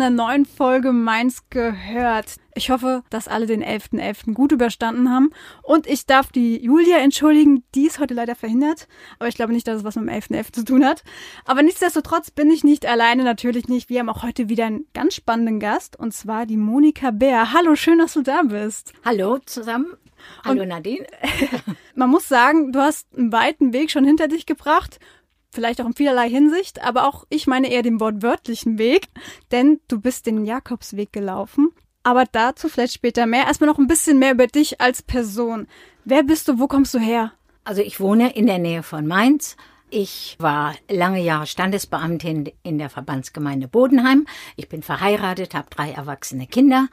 Einer neuen Folge Mainz gehört. Ich hoffe, dass alle den 11.11. .11. gut überstanden haben. Und ich darf die Julia entschuldigen, die ist heute leider verhindert. Aber ich glaube nicht, dass es was mit dem 11.11. .11. zu tun hat. Aber nichtsdestotrotz bin ich nicht alleine, natürlich nicht. Wir haben auch heute wieder einen ganz spannenden Gast. Und zwar die Monika Bär. Hallo, schön, dass du da bist. Hallo zusammen. Hallo Und- Nadine. Man muss sagen, du hast einen weiten Weg schon hinter dich gebracht. Vielleicht auch in vielerlei Hinsicht, aber auch ich meine eher den wortwörtlichen Weg, denn du bist den Jakobsweg gelaufen. Aber dazu vielleicht später mehr. Erstmal noch ein bisschen mehr über dich als Person. Wer bist du? Wo kommst du her? Also ich wohne in der Nähe von Mainz. Ich war lange Jahre Standesbeamtin in der Verbandsgemeinde Bodenheim. Ich bin verheiratet, habe drei erwachsene Kinder.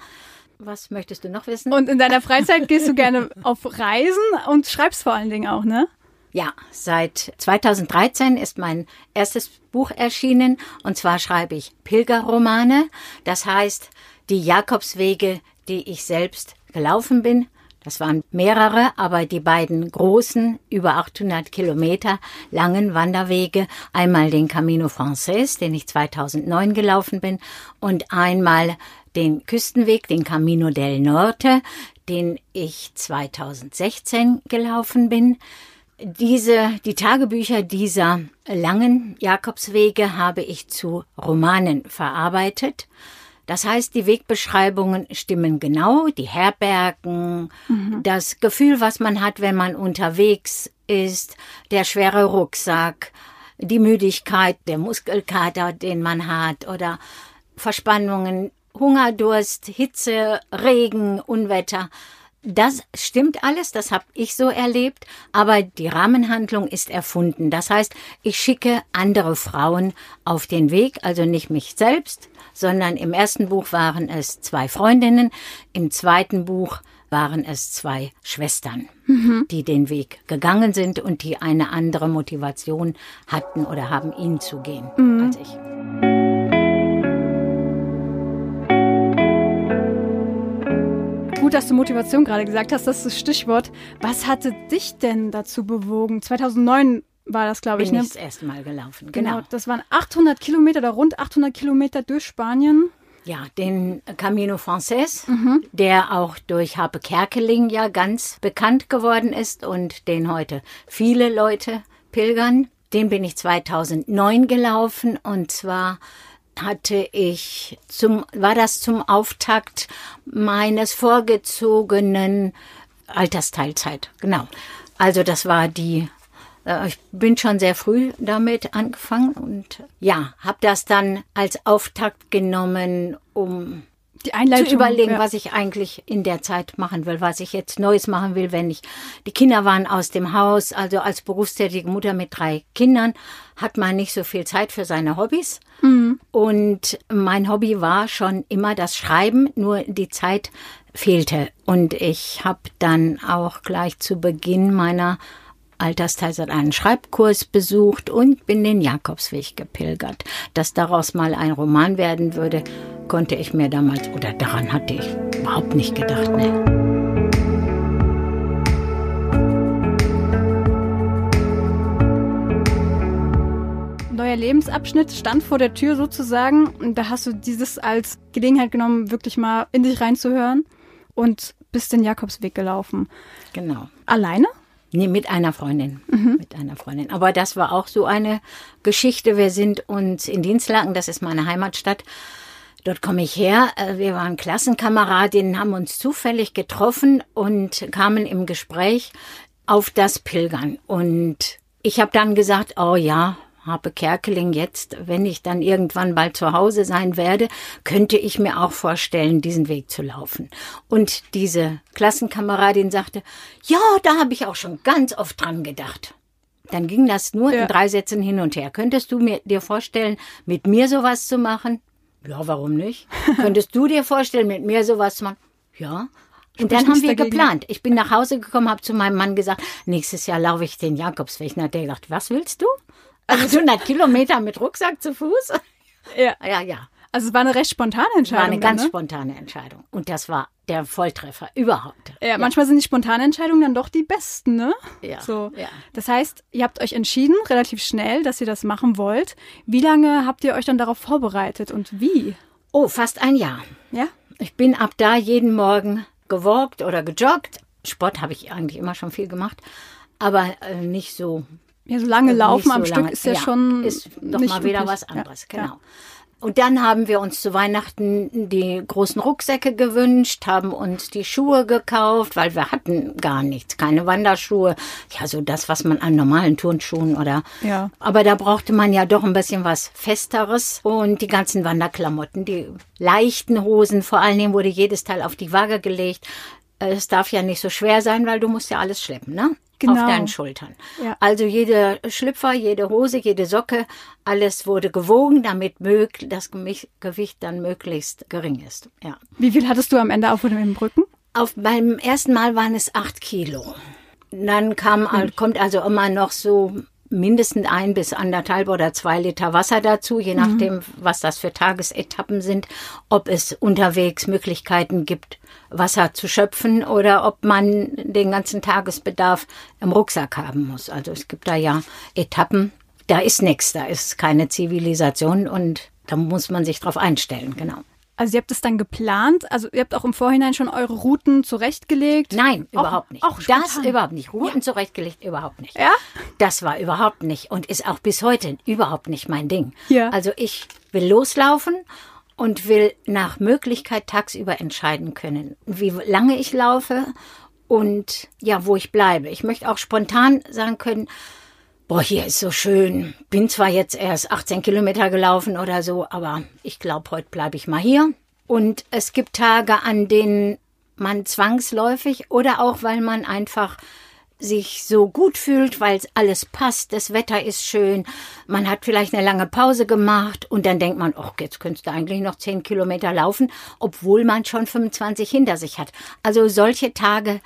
Was möchtest du noch wissen? Und in deiner Freizeit gehst du gerne auf Reisen und schreibst vor allen Dingen auch, ne? Ja, seit 2013 ist mein erstes Buch erschienen und zwar schreibe ich Pilgerromane. Das heißt, die Jakobswege, die ich selbst gelaufen bin. Das waren mehrere, aber die beiden großen, über 800 Kilometer langen Wanderwege, einmal den Camino Frances, den ich 2009 gelaufen bin, und einmal den Küstenweg, den Camino del Norte, den ich 2016 gelaufen bin. Diese, die Tagebücher dieser langen Jakobswege habe ich zu Romanen verarbeitet. Das heißt, die Wegbeschreibungen stimmen genau, die Herbergen, das Gefühl, was man hat, wenn man unterwegs ist, der schwere Rucksack, die Müdigkeit, der Muskelkater, den man hat oder Verspannungen, Hunger, Durst, Hitze, Regen, Unwetter. Das stimmt alles, das habe ich so erlebt, aber die Rahmenhandlung ist erfunden. Das heißt, ich schicke andere Frauen auf den Weg, also nicht mich selbst, sondern im ersten Buch waren es zwei Freundinnen, im zweiten Buch waren es zwei Schwestern, die den Weg gegangen sind und die eine andere Motivation hatten oder haben, ihn zu gehen als ich. Dass du Motivation gerade gesagt hast, das ist das Stichwort. Was hatte dich denn dazu bewogen? 2009 war das, glaube ich, Bin ne? ich das erste Mal gelaufen. Genau, genau. das waren 800 Kilometer oder rund 800 Kilometer durch Spanien. Ja, den Camino Frances, der auch durch Harpe Kerkeling ja ganz bekannt geworden ist und den heute viele Leute pilgern. Den bin ich 2009 gelaufen und zwar hatte ich zum, war das zum Auftakt meines vorgezogenen Altersteilzeit. Genau. Also das war die äh, ich bin schon sehr früh damit angefangen und ja, habe das dann als Auftakt genommen, um Die Einleitung. zu überlegen, ja. was ich eigentlich in der Zeit machen will, was ich jetzt Neues machen will, wenn ich die Kinder waren aus dem Haus, also als berufstätige Mutter mit drei Kindern hat man nicht so viel Zeit für seine Hobbys. Und mein Hobby war schon immer das Schreiben, nur die Zeit fehlte. Und ich habe dann auch gleich zu Beginn meiner Altersteilzeit einen Schreibkurs besucht und bin den Jakobsweg gepilgert. Dass daraus mal ein Roman werden würde, konnte ich mir damals, oder daran hatte ich überhaupt nicht gedacht. Ne. Neuer Lebensabschnitt stand vor der Tür sozusagen. Und da hast du dieses als Gelegenheit genommen, wirklich mal in dich reinzuhören und bist den Jakobsweg gelaufen. Genau. Alleine? Nee, mit einer Freundin. Mit einer Freundin. Aber das war auch so eine Geschichte. Wir sind uns in Dienstlaken, das ist meine Heimatstadt, dort komme ich her. Äh, Wir waren Klassenkameradinnen, haben uns zufällig getroffen und kamen im Gespräch auf das Pilgern. Und ich habe dann gesagt, oh ja, Harpe Kerkeling jetzt, wenn ich dann irgendwann bald zu Hause sein werde, könnte ich mir auch vorstellen, diesen Weg zu laufen. Und diese Klassenkameradin sagte, ja, da habe ich auch schon ganz oft dran gedacht. Dann ging das nur Ja. in drei Sätzen hin und her. Könntest du mir dir vorstellen, mit mir sowas zu machen? Ja, warum nicht? Könntest du dir vorstellen, mit mir sowas zu machen? Ja. Und dann haben wir dagegen. geplant. Ich bin nach Hause gekommen, habe zu meinem Mann gesagt, nächstes Jahr laufe ich den Jakobsweg. Und hat der gesagt, was willst du? Also 100 Kilometer mit Rucksack zu Fuß? Ja. Ja, ja. Also es war eine recht spontane Entscheidung. War eine dann, ganz ne? spontane Entscheidung. Und das war der Volltreffer überhaupt. Ja, manchmal sind die spontanen Entscheidungen dann doch die besten, ne? Ja, So. ja. Das heißt, ihr habt euch entschieden, relativ schnell, dass ihr das machen wollt. Wie lange habt ihr euch dann darauf vorbereitet und wie? Oh, fast ein Jahr. Ja? Ich bin ab da jeden Morgen gewalkt oder gejoggt. Sport habe ich eigentlich immer schon viel gemacht, aber äh, nicht so. Ja, so lange laufen nicht so am lange. Stück ist ja, schon. Ist doch mal wieder üblich. was anderes, Ja, genau. Und dann haben wir uns zu Weihnachten die großen Rucksäcke gewünscht, haben uns die Schuhe gekauft, weil wir hatten gar nichts, keine Wanderschuhe. Ja, so das, was man an normalen Turnschuhen oder. Ja. Aber da brauchte man ja doch ein bisschen was Festeres und die ganzen Wanderklamotten, die leichten Hosen, vor allen Dingen wurde jedes Teil auf die Waage gelegt. Es darf ja nicht so schwer sein, weil du musst ja alles schleppen, ne? Genau. Auf deinen Schultern. Ja. Also jede Schlüpfer, jede Hose, jede Socke, alles wurde gewogen, damit das Gewicht dann möglichst gering ist. Ja. Wie viel hattest du am Ende auf dem Rücken? Auf beim ersten Mal waren es acht Kilo. Dann kam, kommt also immer noch so mindestens ein bis anderthalb oder zwei Liter Wasser dazu, je nachdem, was das für Tagesetappen sind, ob es unterwegs Möglichkeiten gibt, Wasser zu schöpfen oder ob man den ganzen Tagesbedarf im Rucksack haben muss. Also es gibt da ja Etappen, da ist nichts, da ist keine Zivilisation und da muss man sich drauf einstellen, genau. Also ihr habt es dann geplant, also ihr habt auch im Vorhinein schon eure Routen zurechtgelegt. Nein, Auch- überhaupt nicht. auch das überhaupt nicht. Routen zurechtgelegt, überhaupt nicht. Ja? Das war überhaupt nicht und ist auch bis heute überhaupt nicht mein Ding. Ja. Also ich will loslaufen und will nach Möglichkeit tagsüber entscheiden können, wie lange ich laufe und ja, wo ich bleibe. Ich möchte auch spontan sagen können, boah, hier ist so schön. Bin zwar jetzt erst 18 Kilometer gelaufen oder so, aber ich glaube, heute bleibe ich mal hier. Und es gibt Tage, an denen man zwangsläufig oder auch, weil man einfach sich so gut fühlt, weil alles passt, das Wetter ist schön, man hat vielleicht eine lange Pause gemacht und dann denkt man, ach, jetzt könntest du eigentlich noch 10 Kilometer laufen, obwohl man schon 25 hinter sich hat. Also solche Tage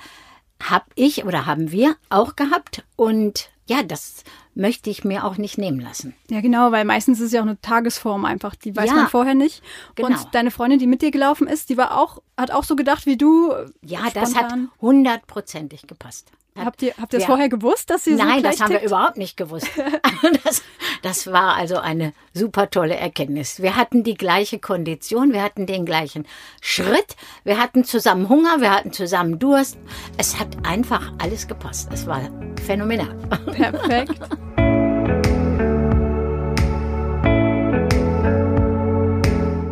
habe ich oder haben wir auch gehabt und ja, das möchte ich mir auch nicht nehmen lassen. Ja, genau, weil meistens ist es ja auch eine Tagesform einfach, die weiß Ja, man vorher nicht. genau. Und deine Freundin, die mit dir gelaufen ist, die war auch, hat auch so gedacht wie du. Ja, das hat spontan. hundertprozentig gepasst. Hat- Habt ihr, habt ihr Ja. vorher gewusst, dass sie so Nein, das haben wir tickt? überhaupt nicht gewusst. Das, das war also eine super tolle Erkenntnis. Wir hatten die gleiche Kondition, wir hatten den gleichen Schritt, wir hatten zusammen Hunger, wir hatten zusammen Durst. Es hat einfach alles gepasst. Es war phänomenal. Perfekt.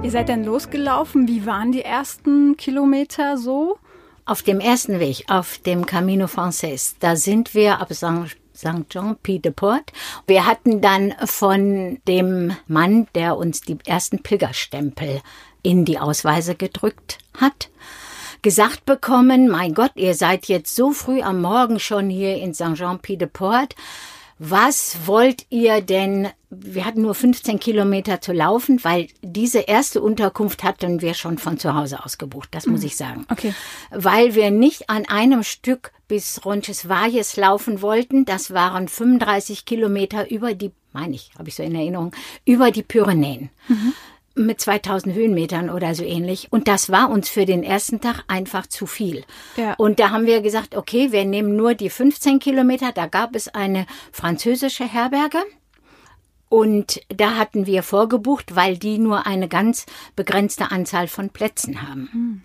Ihr seid dann losgelaufen. Wie waren die ersten Kilometer so? Auf dem ersten Weg, auf dem Camino Frances, da sind wir ab St. St. Jean-Pied-de-Port. Wir hatten dann von dem Mann, der uns die ersten Pilgerstempel in die Ausweise gedrückt hat, gesagt bekommen, mein Gott, ihr seid jetzt so früh am Morgen schon hier in St. Jean-Pied-de-Port. Was wollt ihr denn? Wir hatten nur 15 Kilometer zu laufen, weil diese erste Unterkunft hatten wir schon von zu Hause aus gebucht. Das muss ich sagen. Okay. Weil wir nicht an einem Stück bis Roncesvalles laufen wollten. Das waren 35 Kilometer über die, meine ich, habe ich so in Erinnerung, über die Pyrenäen mit 2000 Höhenmetern oder so ähnlich. Und das war uns für den ersten Tag einfach zu viel. Ja. Und da haben wir gesagt, okay, wir nehmen nur die 15 Kilometer. Da gab es eine französische Herberge. Und da hatten wir vorgebucht, weil die nur eine ganz begrenzte Anzahl von Plätzen haben.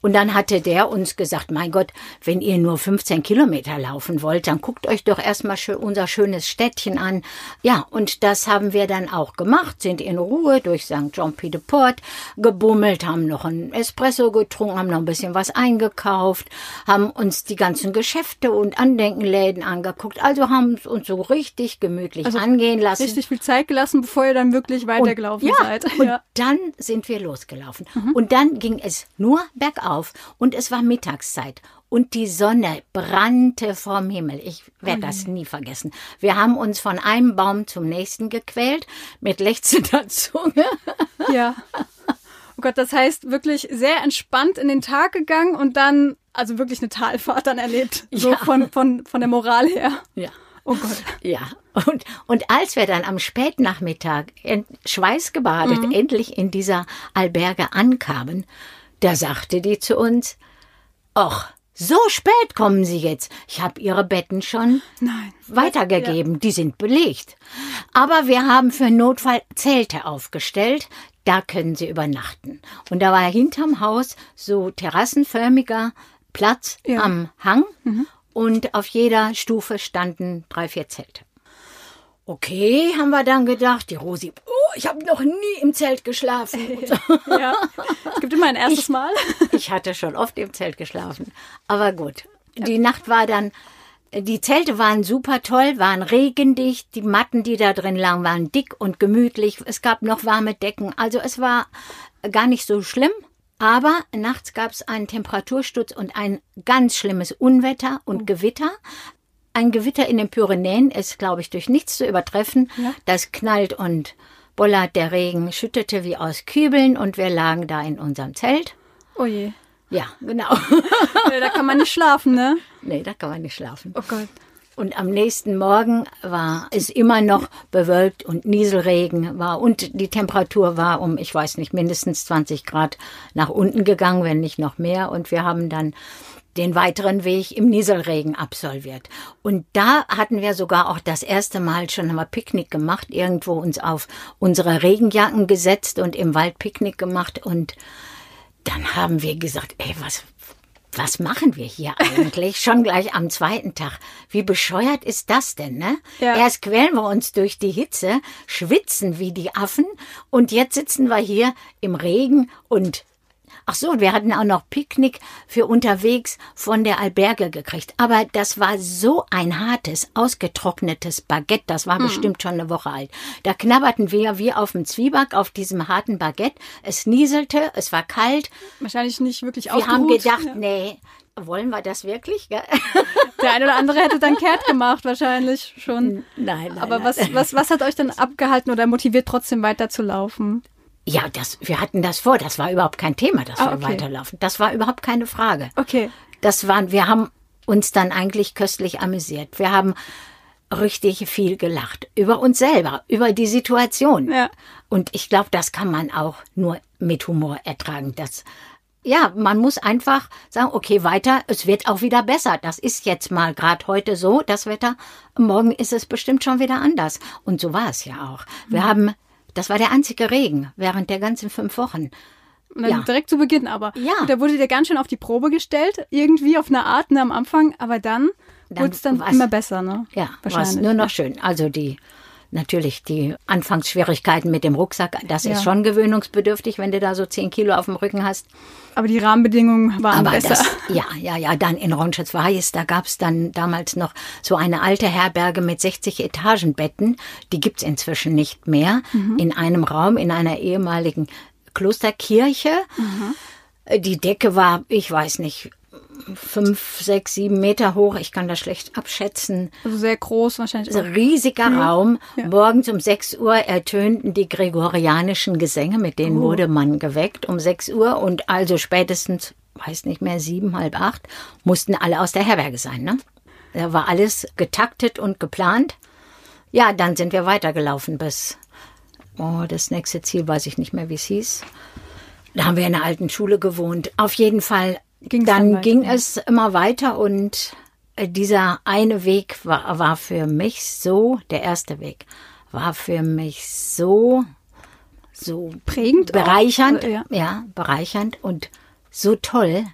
Und dann hatte der uns gesagt, mein Gott, wenn ihr nur 15 Kilometer laufen wollt, dann guckt euch doch erstmal unser schönes Städtchen an. Ja, und das haben wir dann auch gemacht, sind in Ruhe durch St. Jean-Pied-de-Port gebummelt, haben noch ein Espresso getrunken, haben noch ein bisschen was eingekauft, haben uns die ganzen Geschäfte und Andenkenläden angeguckt. Also haben es uns so richtig gemütlich angehen lassen. Richtig viel Zeit gelassen, bevor ihr dann wirklich weitergelaufen ja, seid. Und Ja. dann sind wir losgelaufen. Und dann ging es nur bergauf. Und es war Mittagszeit. Und die Sonne brannte vom Himmel. Ich werde das nie vergessen. Wir haben uns von einem Baum zum nächsten gequält mit lechzender Zunge. ja. Oh Gott, das heißt wirklich sehr entspannt in den Tag gegangen und dann, also wirklich eine Talfahrt dann erlebt. So Ja. von, von, von der Moral her. Ja. Oh Gott. Ja, und, und als wir dann am Spätnachmittag in schweißgebadet Mhm. endlich in dieser Alberge ankamen, da sagte die zu uns, ach, so spät kommen Sie jetzt. Ich habe Ihre Betten schon Nein. weitergegeben. Die sind belegt. Aber wir haben für Notfall Zelte aufgestellt. Da können Sie übernachten. Und da war hinterm Haus so terrassenförmiger Platz Ja. Mhm. am Hang. Und auf jeder Stufe standen drei, vier Zelte. Okay, haben wir dann gedacht, die Rosi, oh, ich habe noch nie im Zelt geschlafen. Ja. Es gibt immer ein erstes Mal. Ich hatte schon oft im Zelt geschlafen. Aber gut. Die Nacht war dann, die Zelte waren super toll, waren regendicht. Die Matten, die da drin lagen, waren dick und gemütlich. Es gab noch warme Decken. Also es war gar nicht so schlimm. Aber nachts gab es einen Temperatursturz und ein ganz schlimmes Unwetter und Gewitter. Ein Gewitter in den Pyrenäen ist, glaube ich, durch nichts zu übertreffen. Ja. Das knallt und bollert, der Regen schüttete wie aus Kübeln und wir lagen da in unserem Zelt. Oh je. Ja, genau. Da kann man nicht schlafen, ne? nee, da kann man nicht schlafen. Oh Gott. Und am nächsten Morgen war es immer noch bewölkt und Nieselregen war und die Temperatur war um, ich weiß nicht, mindestens 20 Grad nach unten gegangen, wenn nicht noch mehr. Und wir haben dann den weiteren Weg im Nieselregen absolviert. Und da hatten wir sogar auch das erste Mal schon wir Picknick gemacht, irgendwo uns auf unsere Regenjacken gesetzt und im Wald Picknick gemacht. Und dann haben wir gesagt, ey, was, was machen wir hier eigentlich? Schon gleich am zweiten Tag. Wie bescheuert ist das denn, ne? Ja. Erst quälen wir uns durch die Hitze, schwitzen wie die Affen und jetzt sitzen wir hier im Regen und Ach so, wir hatten auch noch Picknick für unterwegs von der Alberge gekriegt. Aber das war so ein hartes, ausgetrocknetes Baguette. Das war bestimmt schon eine Woche alt. Da knabberten wir wie auf dem Zwieback auf diesem harten Baguette. Es nieselte, es war kalt. Wahrscheinlich nicht wirklich Wir haben gedacht, Ja. nee, wollen wir das wirklich? Der eine oder andere hätte dann kehrt gemacht, wahrscheinlich schon. Nein, nein. Aber nein. was, was, was hat euch dann abgehalten oder motiviert, trotzdem weiterzulaufen? Ja, das, wir hatten das vor. Das war überhaupt kein Thema, dass Ah, wir okay. weiterlaufen. Das war überhaupt keine Frage. Okay. Das waren, wir haben uns dann eigentlich köstlich amüsiert. Wir haben richtig viel gelacht. Über uns selber, über die Situation. Ja. Und ich glaube, das kann man auch nur mit Humor ertragen. Das, ja, man muss einfach sagen, okay, weiter, es wird auch wieder besser. Das ist jetzt mal gerade heute so, das Wetter. Morgen ist es bestimmt schon wieder anders. Und so war es ja auch. Wir haben, das war der einzige Regen während der ganzen fünf Wochen. Ja. direkt zu Beginn aber. Ja. Und da wurde dir ganz schön auf die Probe gestellt, irgendwie auf eine Art ne, am Anfang, aber dann, Dann wurde es dann immer besser, ne? Ja, wahrscheinlich. nur noch schön. Also die natürlich die Anfangsschwierigkeiten mit dem Rucksack, das Ja. ist schon gewöhnungsbedürftig, wenn du da so zehn Kilo auf dem Rücken hast. Aber die Rahmenbedingungen waren Aber besser. das, ja, ja, ja, dann in Ronschitz-Weiß, da gab's dann damals noch so eine alte Herberge mit 60 Etagenbetten. Die gibt's inzwischen nicht mehr. In einem Raum, in einer ehemaligen Klosterkirche. Die Decke war, ich weiß nicht, fünf, sechs, sieben Meter hoch. Ich kann das schlecht abschätzen. also sehr groß wahrscheinlich. So Auch. ein riesiger Raum. Ja. Morgens um 6 Uhr ertönten die gregorianischen Gesänge, mit denen Oh. wurde man geweckt um 6 Uhr und also spätestens, weiß nicht mehr, sieben, halb acht, mussten alle aus der Herberge sein. Ne? Da war alles getaktet und geplant. Ja, dann sind wir weitergelaufen bis, oh, das nächste Ziel weiß ich nicht mehr, wie es hieß. Da haben wir in einer alten Schule gewohnt. Auf jeden Fall, Ging's dann, dann ging es immer weiter und äh, dieser eine Weg war, war für mich so, der erste Weg, war für mich so, so Prägend auch, bereichernd, äh, ja. ja, bereichernd und so toll.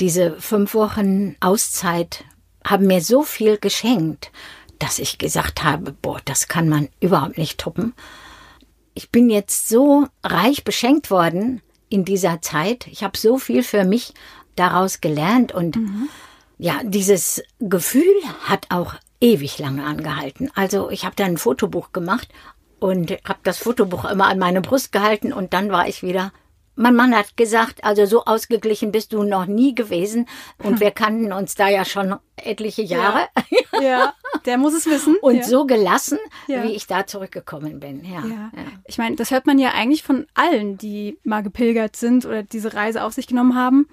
Diese fünf Wochen Auszeit haben mir so viel geschenkt, dass ich gesagt habe, boah, das kann man überhaupt nicht toppen. Ich bin jetzt so reich beschenkt worden in dieser Zeit. Ich habe so viel für mich daraus gelernt und ja, dieses Gefühl hat auch ewig lange angehalten. Also ich habe dann ein Fotobuch gemacht und habe das Fotobuch immer an meine Brust gehalten und dann war ich wieder. Mein Mann hat gesagt, also so ausgeglichen bist du noch nie gewesen und wir kannten uns da ja schon etliche Jahre Ja, der muss es wissen. und ja. so gelassen, Ja. wie ich da zurückgekommen bin. Ja, Ja. ja. Ich meine, das hört man ja eigentlich von allen, die mal gepilgert sind oder diese Reise auf sich genommen haben.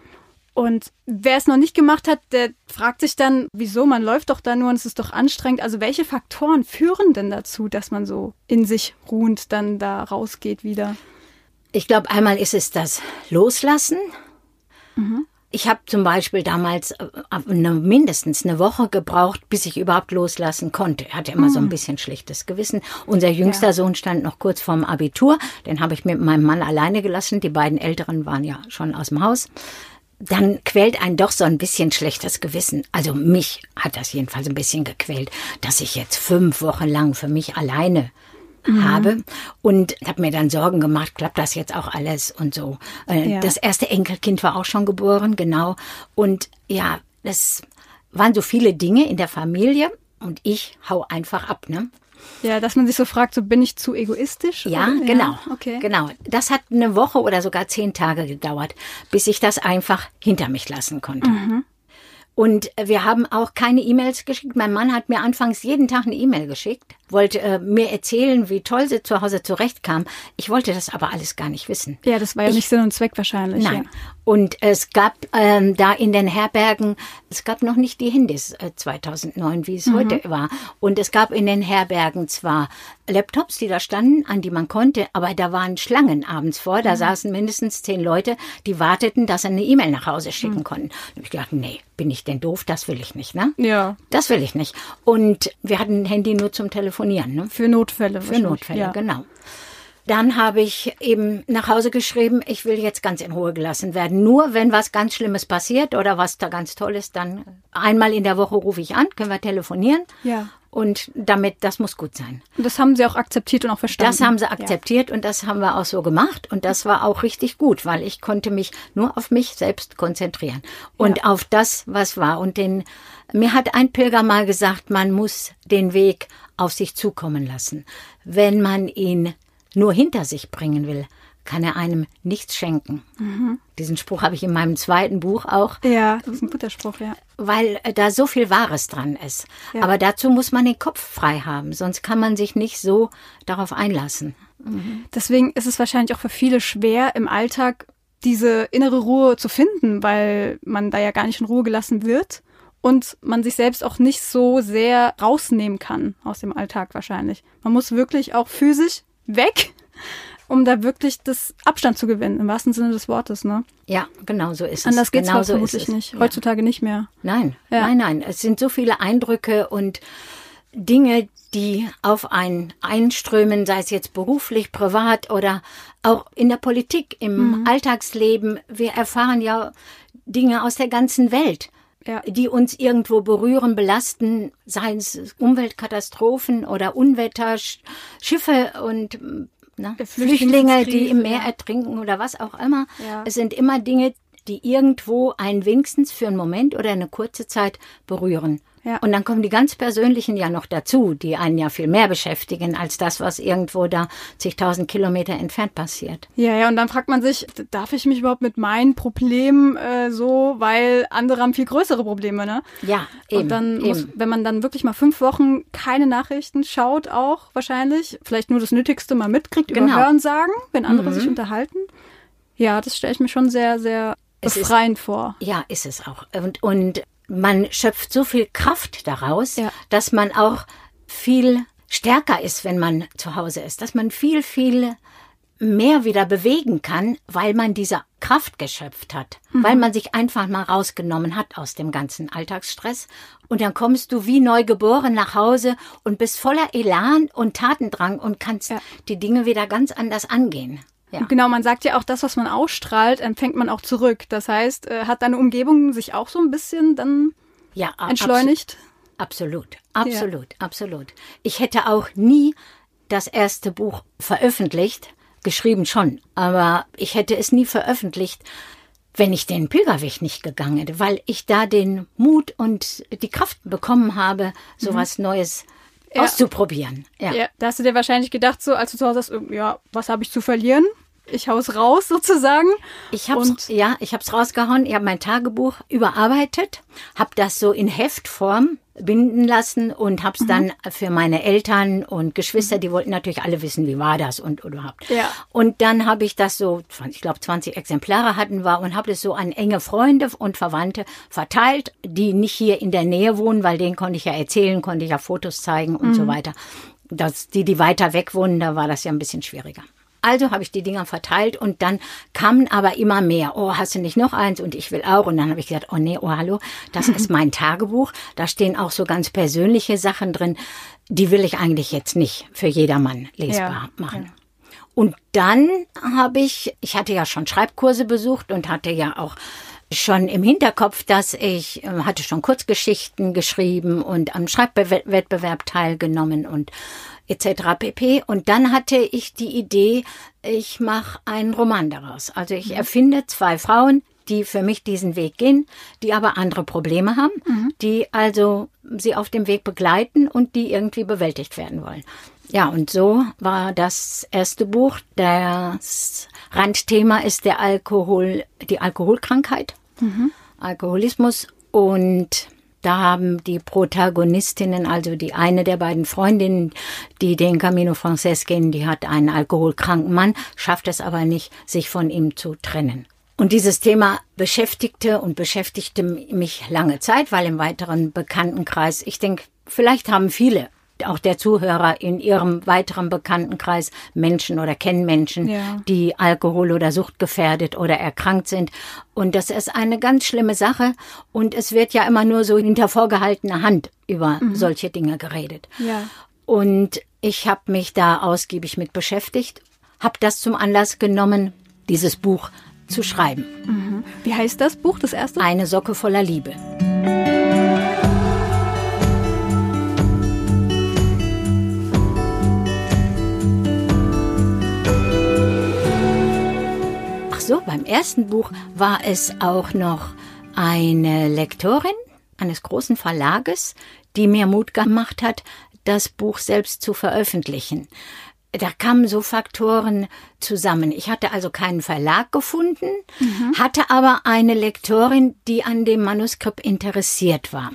Und wer es noch nicht gemacht hat, der fragt sich dann, wieso, man läuft doch da nur und es ist doch anstrengend. Also welche Faktoren führen denn dazu, dass man so in sich ruhend dann da rausgeht wieder? Ich glaube, einmal ist es das Loslassen. Mhm. Ich habe zum Beispiel damals äh, eine, mindestens eine Woche gebraucht, bis ich überhaupt loslassen konnte. Er hatte immer mhm. so ein bisschen schlichtes Gewissen. Unser jüngster ja. Sohn stand noch kurz vorm Abitur. Den habe ich mit meinem Mann alleine gelassen. Die beiden Älteren waren ja schon aus dem Haus dann quält einen doch so ein bisschen schlechtes Gewissen. Also mich hat das jedenfalls ein bisschen gequält, dass ich jetzt fünf Wochen lang für mich alleine mhm. habe und habe mir dann Sorgen gemacht, klappt das jetzt auch alles und so. Äh, ja. Das erste Enkelkind war auch schon geboren, genau. Und ja, das waren so viele Dinge in der Familie und ich hau einfach ab, ne? Ja, dass man sich so fragt, so bin ich zu egoistisch? Ja, oder? genau. Ja, okay. Genau. Das hat eine Woche oder sogar zehn Tage gedauert, bis ich das einfach hinter mich lassen konnte. Mhm. Und wir haben auch keine E-Mails geschickt. Mein Mann hat mir anfangs jeden Tag eine E-Mail geschickt wollte äh, mir erzählen, wie toll sie zu Hause zurechtkam. Ich wollte das aber alles gar nicht wissen. Ja, das war ja ich, nicht Sinn und Zweck wahrscheinlich. Nein. Ja. Und es gab ähm, da in den Herbergen, es gab noch nicht die Handys äh, 2009, wie es mhm. heute war. Und es gab in den Herbergen zwar Laptops, die da standen, an die man konnte, aber da waren Schlangen abends vor. Da mhm. saßen mindestens zehn Leute, die warteten, dass sie eine E-Mail nach Hause schicken mhm. konnten. Und ich dachte, nee, bin ich denn doof? Das will ich nicht, ne? Ja. Das will ich nicht. Und wir hatten ein Handy nur zum Telefonieren telefonieren. Ne? Für Notfälle. Für Notfälle, ja. genau. Dann habe ich eben nach Hause geschrieben, ich will jetzt ganz in Ruhe gelassen werden. Nur wenn was ganz Schlimmes passiert oder was da ganz toll ist, dann einmal in der Woche rufe ich an, können wir telefonieren. Ja. Und damit, das muss gut sein. Und das haben Sie auch akzeptiert und auch verstanden. Das haben Sie akzeptiert ja. und das haben wir auch so gemacht. Und das war auch richtig gut, weil ich konnte mich nur auf mich selbst konzentrieren und ja. auf das, was war. Und den, mir hat ein Pilger mal gesagt, man muss den Weg auf sich zukommen lassen. Wenn man ihn nur hinter sich bringen will, kann er einem nichts schenken. Mhm. Diesen Spruch habe ich in meinem zweiten Buch auch. Ja, das ist ein guter Spruch, ja. Weil äh, da so viel Wahres dran ist. Ja. Aber dazu muss man den Kopf frei haben, sonst kann man sich nicht so darauf einlassen. Mhm. Deswegen ist es wahrscheinlich auch für viele schwer, im Alltag diese innere Ruhe zu finden, weil man da ja gar nicht in Ruhe gelassen wird und man sich selbst auch nicht so sehr rausnehmen kann aus dem Alltag wahrscheinlich. Man muss wirklich auch physisch weg, um da wirklich das Abstand zu gewinnen, im wahrsten Sinne des Wortes, ne? Ja, genau so ist es. Anders geht's genau so vermutlich nicht. Heutzutage ja. nicht mehr. Nein, ja. nein, nein. Es sind so viele Eindrücke und Dinge, die auf einen einströmen, sei es jetzt beruflich, privat oder auch in der Politik, im mhm. Alltagsleben. Wir erfahren ja Dinge aus der ganzen Welt ja. die uns irgendwo berühren, belasten, seien es Umweltkatastrophen oder Unwetter, Schiffe und na, Flüchtlinge, die im Meer ertrinken oder was auch immer. Ja. Es sind immer Dinge, die irgendwo einen wenigstens für einen Moment oder eine kurze Zeit berühren. Ja. Und dann kommen die ganz persönlichen ja noch dazu, die einen ja viel mehr beschäftigen als das, was irgendwo da zigtausend Kilometer entfernt passiert. Ja, ja, und dann fragt man sich, darf ich mich überhaupt mit meinen Problemen äh, so, weil andere haben viel größere Probleme, ne? Ja, eben. Und dann eben. muss, wenn man dann wirklich mal fünf Wochen keine Nachrichten schaut, auch wahrscheinlich, vielleicht nur das Nötigste mal mitkriegt, genau. über Hören sagen, wenn andere mhm. sich unterhalten. Ja, das stelle ich mir schon sehr, sehr befreiend ist, vor. Ja, ist es auch. Und, und man schöpft so viel Kraft daraus, ja. dass man auch viel stärker ist, wenn man zu Hause ist, dass man viel, viel mehr wieder bewegen kann, weil man diese Kraft geschöpft hat, mhm. weil man sich einfach mal rausgenommen hat aus dem ganzen Alltagsstress. Und dann kommst du wie neugeboren nach Hause und bist voller Elan und Tatendrang und kannst ja. die Dinge wieder ganz anders angehen. Ja. Genau, man sagt ja auch, das, was man ausstrahlt, empfängt man auch zurück. Das heißt, äh, hat deine Umgebung sich auch so ein bisschen dann ja, entschleunigt? Absolut, absolut, ja. absolut. Ich hätte auch nie das erste Buch veröffentlicht, geschrieben schon, aber ich hätte es nie veröffentlicht, wenn ich den Pilgerweg nicht gegangen hätte, weil ich da den Mut und die Kraft bekommen habe, sowas mhm. Neues ja. auszuprobieren. Ja. ja. Da hast du dir wahrscheinlich gedacht, so als du zu Hause hast, ja, was habe ich zu verlieren? Ich hau's raus sozusagen. Ich hab's, und ja, ich hab's rausgehauen. Ich habe mein Tagebuch überarbeitet, habe das so in Heftform binden lassen und habe es dann für meine Eltern und Geschwister, die wollten natürlich alle wissen, wie war das und überhaupt. Ja. Und dann habe ich das so, ich glaube 20 Exemplare hatten wir und habe es so an enge Freunde und Verwandte verteilt, die nicht hier in der Nähe wohnen, weil denen konnte ich ja erzählen, konnte ich ja Fotos zeigen und so weiter. Dass die, die weiter weg wohnen, da war das ja ein bisschen schwieriger. Also habe ich die Dinger verteilt und dann kamen aber immer mehr. Oh, hast du nicht noch eins? Und ich will auch. Und dann habe ich gesagt, oh nee, oh hallo, das ist mein Tagebuch. Da stehen auch so ganz persönliche Sachen drin. Die will ich eigentlich jetzt nicht für jedermann lesbar Ja, machen. Und dann habe ich, ich hatte ja schon Schreibkurse besucht und hatte ja auch schon im Hinterkopf, dass ich äh, hatte schon Kurzgeschichten geschrieben und am Schreibwettbewerb teilgenommen und etc. pp. Und dann hatte ich die Idee, ich mache einen Roman daraus. Also ich erfinde zwei Frauen, die für mich diesen Weg gehen, die aber andere Probleme haben, die also sie auf dem Weg begleiten und die irgendwie bewältigt werden wollen. Ja, und so war das erste Buch. Das Randthema ist der Alkohol, die Alkoholkrankheit, Alkoholismus und da haben die Protagonistinnen, also die eine der beiden Freundinnen, die den Camino Frances gehen, die hat einen alkoholkranken Mann, schafft es aber nicht, sich von ihm zu trennen. Und dieses Thema beschäftigte und beschäftigte mich lange Zeit, weil im weiteren Bekanntenkreis, ich denke, vielleicht haben viele auch der Zuhörer in ihrem weiteren Bekanntenkreis Menschen oder kennen Menschen, Ja. die Alkohol- oder Suchtgefährdet oder erkrankt sind. Und das ist eine ganz schlimme Sache. Und es wird ja immer nur so hinter vorgehaltener Hand über solche Dinge geredet. Ja. Und ich habe mich da ausgiebig mit beschäftigt, habe das zum Anlass genommen, dieses Buch zu schreiben. Wie heißt das Buch, das erste? Eine Socke voller Liebe. So, beim ersten Buch war es auch noch eine Lektorin eines großen Verlages, die mir Mut gemacht hat, das Buch selbst zu veröffentlichen. Da kamen so Faktoren zusammen. Ich hatte also keinen Verlag gefunden, hatte aber eine Lektorin, die an dem Manuskript interessiert war.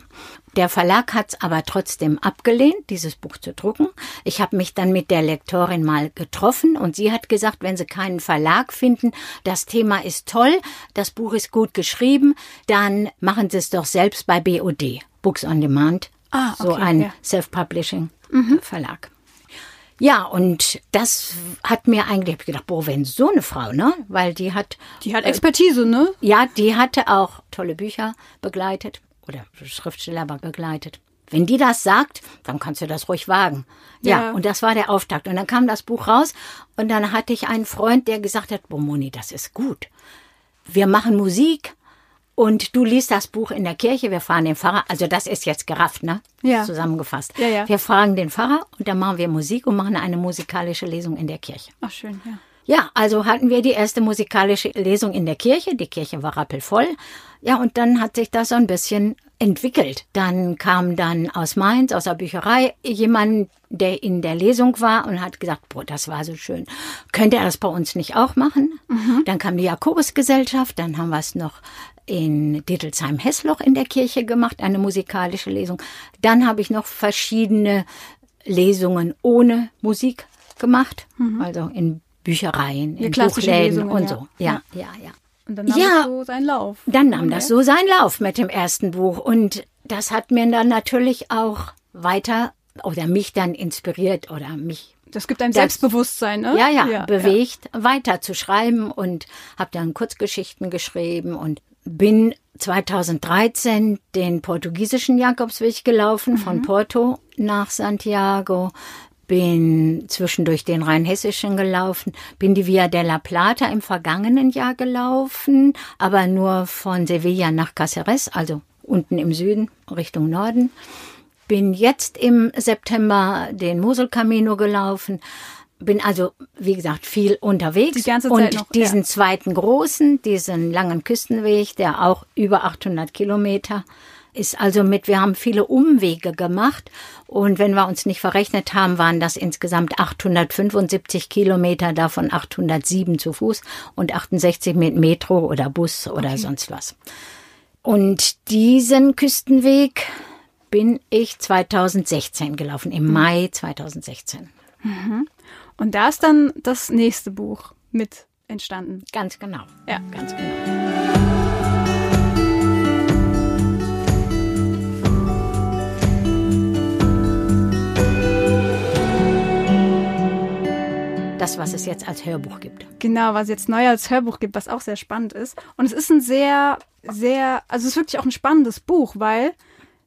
Der Verlag hat es aber trotzdem abgelehnt, dieses Buch zu drucken. Ich habe mich dann mit der Lektorin mal getroffen und sie hat gesagt, wenn sie keinen Verlag finden, das Thema ist toll, das Buch ist gut geschrieben, dann machen sie es doch selbst bei BOD, Books on Demand, Ah, so okay, ein ja. Self-Publishing-Verlag. Ja, und das hat mir eigentlich gedacht, boah, wenn so eine Frau, ne? Weil die hat Die hat Expertise, ne? ja, die hatte auch tolle Bücher begleitet oder Schriftsteller begleitet. Wenn die das sagt, dann kannst du das ruhig wagen. Ja, Ja. und das war der Auftakt. Und dann kam das Buch raus und dann hatte ich einen Freund, der gesagt hat, boah, Moni, das ist gut. Wir machen Musik und du liest das Buch in der Kirche, wir fragen den Pfarrer, also das ist jetzt gerafft, ne? Ja. Zusammengefasst. Ja, ja. Wir fragen den Pfarrer und dann machen wir Musik und machen eine musikalische Lesung in der Kirche. Ach, schön, ja. Ja, also hatten wir die erste musikalische Lesung in der Kirche. Die Kirche war rappelvoll. Ja, und dann hat sich das so ein bisschen entwickelt. Dann kam dann aus Mainz, aus der Bücherei, jemand, der in der Lesung war und hat gesagt, boah, das war so schön. Könnte er das bei uns nicht auch machen? Dann kam die Jakobusgesellschaft, dann haben wir es noch in Dittelsheim-Hessloch in der Kirche gemacht, eine musikalische Lesung. Dann habe ich noch verschiedene Lesungen ohne Musik gemacht, also in Büchereien, Ja, in Buchläden Lesungen, und ja. so. Ja, ja, ja. Und dann nahm Ja. es so seinen Lauf. Dann nahm das so seinen Lauf mit dem ersten Buch und das hat mir dann natürlich auch weiter oder mich dann inspiriert oder mich Das gibt Das- Selbstbewusstsein, ne? ja, ja, bewegt, weiter zu schreiben und habe dann Kurzgeschichten geschrieben und bin 2013 den portugiesischen Jakobsweg gelaufen von Porto nach Santiago. Bin zwischendurch den rheinhessischen gelaufen, bin die Via della Plata im vergangenen Jahr gelaufen, aber nur von Sevilla nach Cáceres, also unten im Süden Richtung Norden bin jetzt im September den Moselcamino gelaufen. Bin also, wie gesagt, viel unterwegs. Die ganze und Zeit noch, diesen ja. zweiten großen, diesen langen Küstenweg, der auch über 800 Kilometer ist also mit, wir haben viele Umwege gemacht und wenn wir uns nicht verrechnet haben, waren das insgesamt 875 Kilometer, davon 807 zu Fuß und 68 mit Metro oder Bus oder sonst was. Und diesen Küstenweg, bin ich 2016 gelaufen, im Mai 2016. Und da ist dann das nächste Buch mit entstanden. Ganz genau. Ja. Ganz genau. Das, was es jetzt als Hörbuch gibt. Genau, was es jetzt neu als Hörbuch gibt, was auch sehr spannend ist. Und es ist ein sehr, sehr, also es ist wirklich auch ein spannendes Buch, weil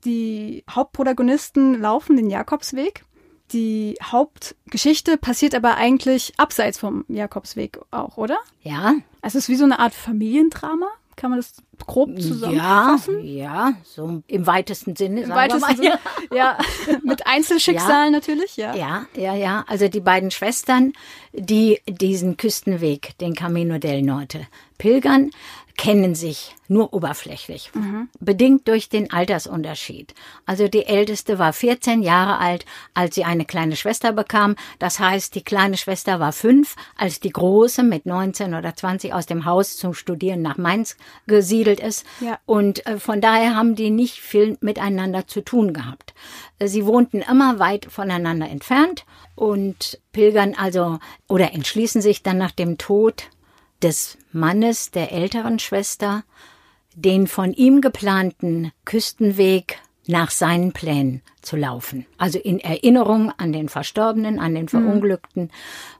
die Hauptprotagonisten laufen den Jakobsweg. Die Hauptgeschichte passiert aber eigentlich abseits vom Jakobsweg auch, oder? Ja, Also es ist wie so eine Art Familiendrama. Kann man das grob ja, zusammenfassen? ja, so im weitesten Sinne. Im weitesten. Sinne. Ja, mit Einzelschicksalen natürlich, ja. Ja, ja, ja. Also die beiden Schwestern, die diesen Küstenweg, den Camino del Norte, pilgern, kennen sich nur oberflächlich. Bedingt durch den Altersunterschied. Also die älteste war 14 Jahre alt, als sie eine kleine Schwester bekam. Das heißt, die kleine Schwester war fünf, als die große mit 19 oder 20 aus dem Haus zum Studieren nach Mainz gesiedelt ist. Ja. Und äh, von daher haben die nicht viel miteinander zu tun gehabt. Äh, Sie wohnten immer weit voneinander entfernt und pilgern also oder entschließen sich dann nach dem Tod des Mannes der älteren Schwester, den von ihm geplanten Küstenweg nach seinen Plänen zu laufen. Also in Erinnerung an den Verstorbenen, an den Verunglückten,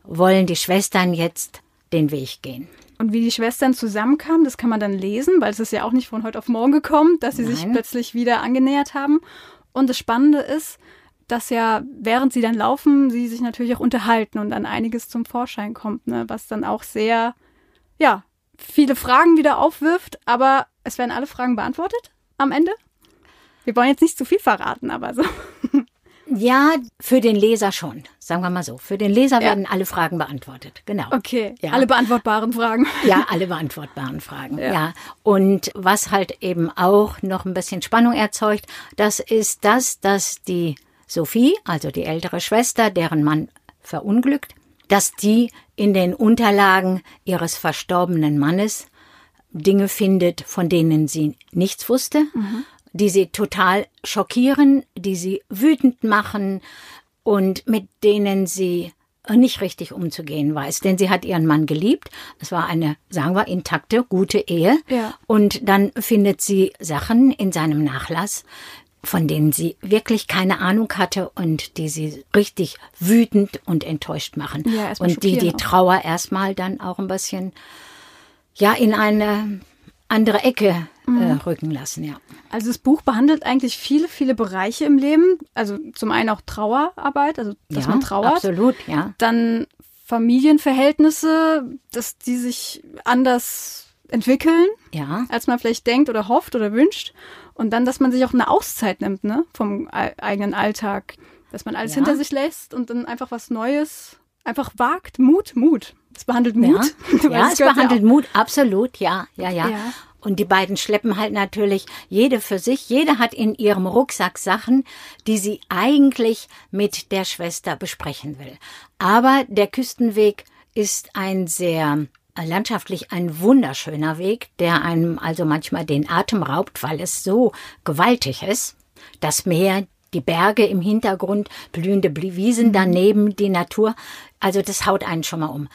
wollen die Schwestern jetzt den Weg gehen. Und wie die Schwestern zusammenkamen, das kann man dann lesen, weil es ist ja auch nicht von heute auf morgen gekommen, dass sie sich Nein. plötzlich wieder angenähert haben. Und das Spannende ist, dass ja, während sie dann laufen, sie sich natürlich auch unterhalten und dann einiges zum Vorschein kommt, ne? was dann auch sehr, ja, viele Fragen wieder aufwirft, aber es werden alle Fragen beantwortet am Ende. Wir wollen jetzt nicht zu viel verraten, aber so. Ja, für den Leser schon, sagen wir mal so. Für den Leser Ja. werden alle Fragen beantwortet, genau. Okay, Ja. alle beantwortbaren Fragen. Ja, alle beantwortbaren Fragen. Ja. Ja. Und was halt eben auch noch ein bisschen Spannung erzeugt, das ist das, dass die Sophie, also die ältere Schwester, deren Mann verunglückt, dass die in den Unterlagen ihres verstorbenen Mannes Dinge findet, von denen sie nichts wusste, die sie total schockieren, die sie wütend machen und mit denen sie nicht richtig umzugehen weiß. Denn sie hat ihren Mann geliebt. Es war eine, sagen wir, intakte, gute Ehe. Ja. Und dann findet sie Sachen in seinem Nachlass, von denen sie wirklich keine Ahnung hatte und die sie richtig wütend und enttäuscht machen. Ja, und die die schockieren auch. Trauer erstmal dann auch ein bisschen ja in eine andere Ecke Mhm. äh, rücken lassen, ja. Also das Buch behandelt eigentlich viele, viele Bereiche im Leben. Also zum einen auch Trauerarbeit, also dass ja, man trauert. Absolut, ja. Dann Familienverhältnisse, dass die sich anders entwickeln, Ja. als man vielleicht denkt oder hofft oder wünscht. Und dann, dass man sich auch eine Auszeit nimmt, ne, vom ei- eigenen Alltag. Dass man alles Ja. hinter sich lässt und dann einfach was Neues, einfach wagt. Mut, Mut. Es behandelt Mut. Ja, das es behandelt auch- Mut, absolut, ja, ja, ja, Ja. Und die beiden schleppen halt natürlich jede für sich. Jede hat in ihrem Rucksack Sachen, die sie eigentlich mit der Schwester besprechen will. Aber der Küstenweg ist ein sehr landschaftlich ein wunderschöner Weg, der einem also manchmal den Atem raubt, weil es so gewaltig ist. Das Meer, die Berge im Hintergrund, blühende Wiesen daneben, die Natur. Also das haut einen schon mal um.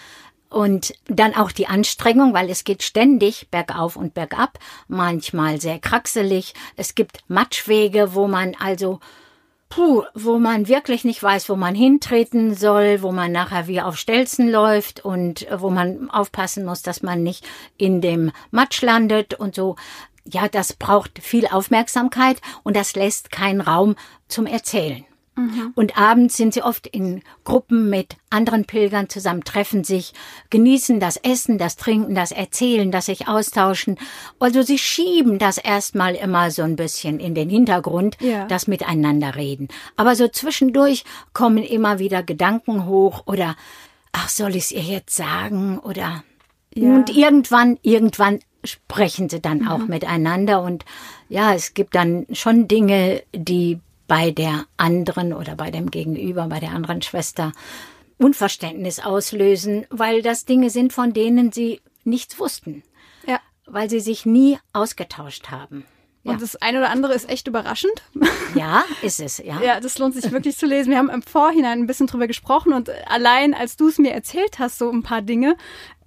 Und dann auch die Anstrengung, weil es geht ständig bergauf und bergab, manchmal sehr kraxelig. Es gibt Matschwege, wo man also, puh, wo man wirklich nicht weiß, wo man hintreten soll, wo man nachher wie auf Stelzen läuft und äh, wo man aufpassen muss, dass man nicht in dem Matsch landet und so. Ja, das braucht viel Aufmerksamkeit und das lässt keinen Raum zum Erzählen. Und abends sind sie oft in Gruppen mit anderen Pilgern zusammen, treffen sich, genießen das Essen, das Trinken, das Erzählen, das sich austauschen. Also sie schieben das erstmal immer so ein bisschen in den Hintergrund, Ja. das Miteinander reden. Aber so zwischendurch kommen immer wieder Gedanken hoch oder, ach, soll ich es ihr jetzt sagen oder, Ja. und irgendwann, irgendwann sprechen sie dann auch miteinander und ja, es gibt dann schon Dinge, die bei der anderen oder bei dem Gegenüber, bei der anderen Schwester Unverständnis auslösen, weil das Dinge sind, von denen sie nichts wussten, Ja. weil sie sich nie ausgetauscht haben. Und Ja. das eine oder andere ist echt überraschend. Ja, ist es, ja. Ja, das lohnt sich wirklich zu lesen. Wir haben im Vorhinein ein bisschen drüber gesprochen und allein als du es mir erzählt hast, so ein paar Dinge,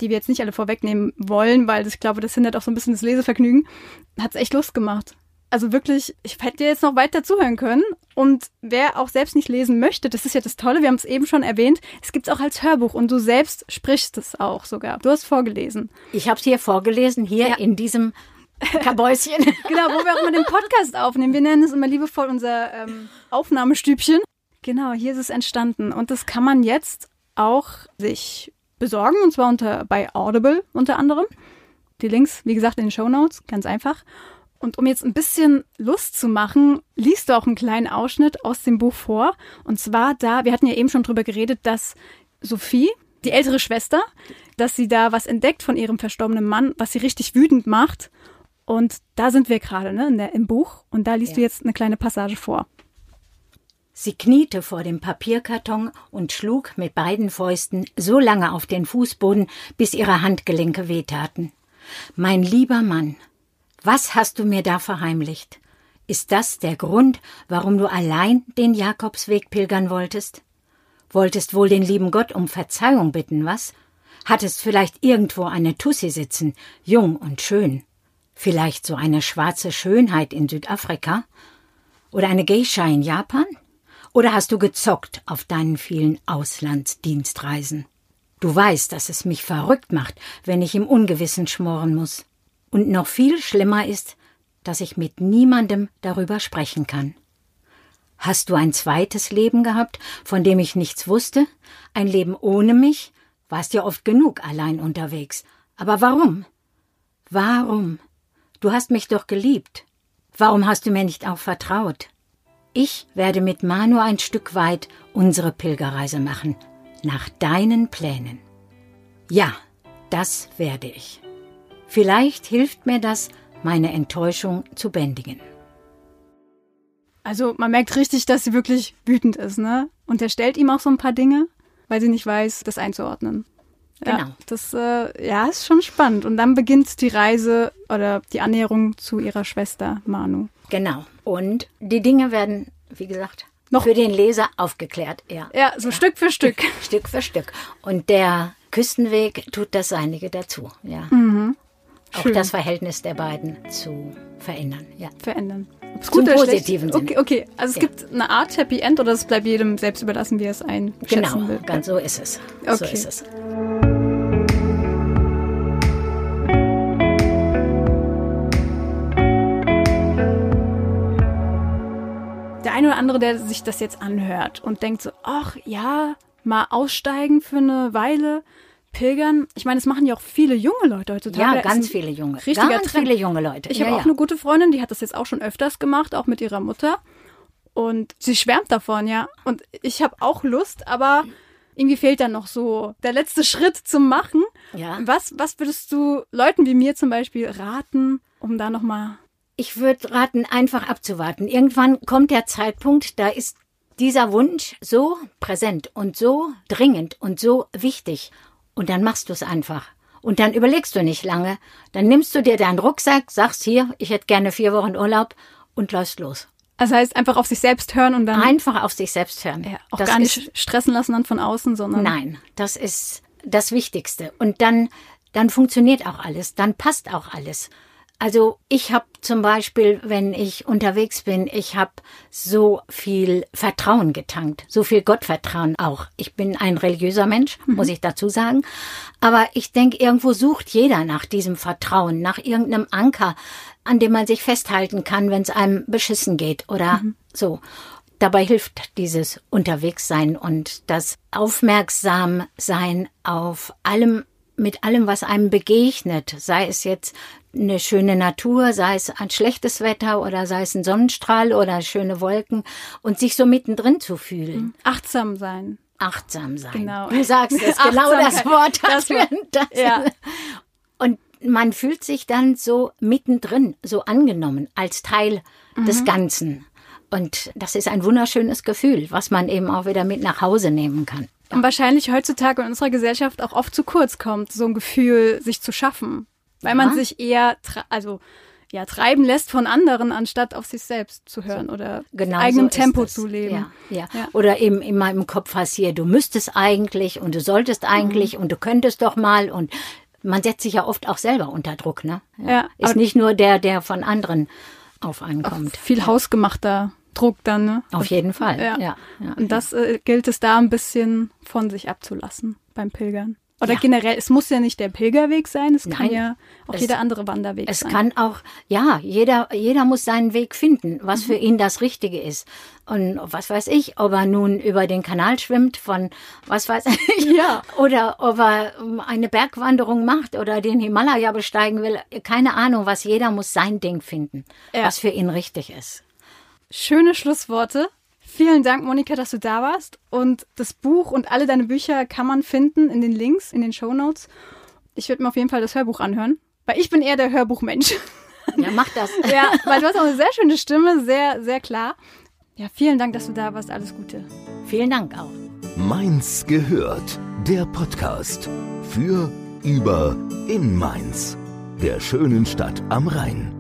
die wir jetzt nicht alle vorwegnehmen wollen, weil ich glaube, das hindert auch so ein bisschen das Lesevergnügen, hat es echt Lust gemacht. Also wirklich, ich hätte jetzt noch weiter zuhören können. Und wer auch selbst nicht lesen möchte, das ist ja das Tolle, wir haben es eben schon erwähnt, es gibt es auch als Hörbuch und du selbst sprichst es auch sogar. Du hast vorgelesen. Ich habe es hier vorgelesen, hier Ja. in diesem Kabäuschen. Genau, wo wir auch immer den Podcast aufnehmen. Wir nennen es immer liebevoll unser ähm, Aufnahmestübchen. Genau, hier ist es entstanden. Und das kann man jetzt auch sich besorgen, und zwar unter bei Audible unter anderem. Die Links, wie gesagt, in den Show Notes, ganz einfach. Und um jetzt ein bisschen Lust zu machen, liest du auch einen kleinen Ausschnitt aus dem Buch vor. Und zwar da, wir hatten ja eben schon drüber geredet, dass Sophie, die ältere Schwester, dass sie da was entdeckt von ihrem verstorbenen Mann, was sie richtig wütend macht. Und da sind wir gerade, ne, in der, im Buch. Und da liest Ja. du jetzt eine kleine Passage vor. Sie kniete vor dem Papierkarton und schlug mit beiden Fäusten so lange auf den Fußboden, bis ihre Handgelenke wehtaten. Mein lieber Mann, was hast du mir da verheimlicht? Ist das der Grund, warum du allein den Jakobsweg pilgern wolltest? Wolltest wohl den lieben Gott um Verzeihung bitten, was? Hattest vielleicht irgendwo eine Tussi sitzen, jung und schön. Vielleicht so eine schwarze Schönheit in Südafrika? Oder eine Geisha in Japan? Oder hast du gezockt auf deinen vielen Auslandsdienstreisen? Du weißt, dass es mich verrückt macht, wenn ich im Ungewissen schmoren muss. Und noch viel schlimmer ist, dass ich mit niemandem darüber sprechen kann. Hast du ein zweites Leben gehabt, von dem ich nichts wusste? Ein Leben ohne mich? Warst ja oft genug allein unterwegs. Aber warum? Warum? Du hast mich doch geliebt. Warum hast du mir nicht auch vertraut? Ich werde mit Manu ein Stück weit unsere Pilgerreise machen, nach deinen Plänen. Ja, das werde ich. Vielleicht hilft mir das, meine Enttäuschung zu bändigen. Also man merkt richtig, dass sie wirklich wütend ist, ne? Und er stellt ihm auch so ein paar Dinge, weil sie nicht weiß, das einzuordnen. Ja, Genau. das äh, ja, ist schon spannend. Und dann beginnt die Reise oder die Annäherung zu ihrer Schwester Manu. Genau. Und die Dinge werden, wie gesagt, Noch- für den Leser aufgeklärt. Ja. Ja, so Stück für Stück. Stück für Stück. Und der Küstenweg tut das Seinige dazu. Ja. Mhm. Schön. das Verhältnis der beiden zu verändern. Ja. verändern. Ob's Zum gut oder schlecht- positiven Sinne. Okay, okay. also es Ja. gibt eine Art Happy End oder es bleibt jedem selbst überlassen, wie er es einschätzen Genau, will. ganz so ist es. So Okay. ist es. Der eine oder andere, der sich das jetzt anhört und denkt so, ach ja, mal aussteigen für eine Weile, pilgern. Ich meine, das machen ja auch viele junge Leute heutzutage. Ja, ganz viele junge. Richtiger ganz Trend. viele junge Leute. Ich ja, habe auch ja. eine gute Freundin, die hat das jetzt auch schon öfters gemacht, auch mit ihrer Mutter. Und sie schwärmt davon, ja. Und ich habe auch Lust, aber irgendwie fehlt dann noch so der letzte Schritt zum Machen. Ja. Was, was würdest du Leuten wie mir zum Beispiel raten, um da nochmal. Ich würde raten, einfach abzuwarten. Irgendwann kommt der Zeitpunkt, da ist dieser Wunsch so präsent und so dringend und so wichtig. Und dann machst du es einfach. Und dann überlegst du nicht lange. Dann nimmst du dir deinen Rucksack, sagst hier, ich hätte gerne vier Wochen Urlaub und läufst los. Das heißt, einfach auf sich selbst hören und dann Einfach auf sich selbst hören. ja, auch das gar nicht ist stressen lassen dann von außen, sondern. Nein, das ist das Wichtigste. Und dann, dann funktioniert auch alles, dann passt auch alles. Also ich habe zum Beispiel, wenn ich unterwegs bin, ich habe so viel Vertrauen getankt, so viel Gottvertrauen auch. Ich bin ein religiöser Mensch, muss ich dazu sagen. Aber ich denke, irgendwo sucht jeder nach diesem Vertrauen, nach irgendeinem Anker, an dem man sich festhalten kann, wenn es einem beschissen geht oder so. Dabei hilft dieses Unterwegssein und das Aufmerksamsein auf allem, mit allem, was einem begegnet, sei es jetzt eine schöne Natur, sei es ein schlechtes Wetter oder sei es ein Sonnenstrahl oder schöne Wolken und sich so mittendrin zu fühlen. Achtsam sein. Achtsam sein. Genau. Du sagst es, genau das. Wort. Das Das Wort. das Ja. Und man fühlt sich dann so mittendrin, so angenommen, als Teil Mhm. des Ganzen. Und das ist ein wunderschönes Gefühl, was man eben auch wieder mit nach Hause nehmen kann. Und wahrscheinlich heutzutage in unserer Gesellschaft auch oft zu kurz kommt, so ein Gefühl sich zu schaffen. Weil man Ja. sich eher, also ja, treiben lässt von anderen, anstatt auf sich selbst zu hören oder Genau eigenem so ist Tempo zu leben. Ja, ja. Ja. Oder eben in meinem Kopf hast hier, du müsstest eigentlich und du solltest eigentlich Mhm. und du könntest doch mal und man setzt sich ja oft auch selber unter Druck, ne? Ja, Ist aber- nicht nur der, der von anderen auf einen Auch kommt. viel hausgemachter Druck dann, ne? Auf jeden Fall. Ja. Ja, ja. Und das äh, gilt es da ein bisschen von sich abzulassen beim Pilgern. Oder Ja. generell, es muss ja nicht der Pilgerweg sein, es kann Nein. ja auch Es- jeder andere Wanderweg Es sein. kann auch, ja, jeder, jeder muss seinen Weg finden, Mhm. was für ihn das Richtige ist. Und was weiß ich, ob er nun über den Kanal schwimmt von, was weiß ich, Ja. oder ob er ähm, eine Bergwanderung macht oder den Himalaya besteigen will. Keine Ahnung, was jeder muss sein Ding finden, Ja. was für ihn richtig ist. Schöne Schlussworte. Vielen Dank, Monika, dass du da warst. Und das Buch und alle deine Bücher kann man finden in den Links, in den Show Notes. Ich werde mir auf jeden Fall das Hörbuch anhören, weil ich bin eher der Hörbuchmensch. Ja, mach das. ja, weil du hast auch eine sehr schöne Stimme, sehr, sehr klar. Ja, vielen Dank, dass du da warst. Alles Gute. Vielen Dank auch. Mainz gehört. Der Podcast für, über, in Mainz. Der schönen Stadt am Rhein.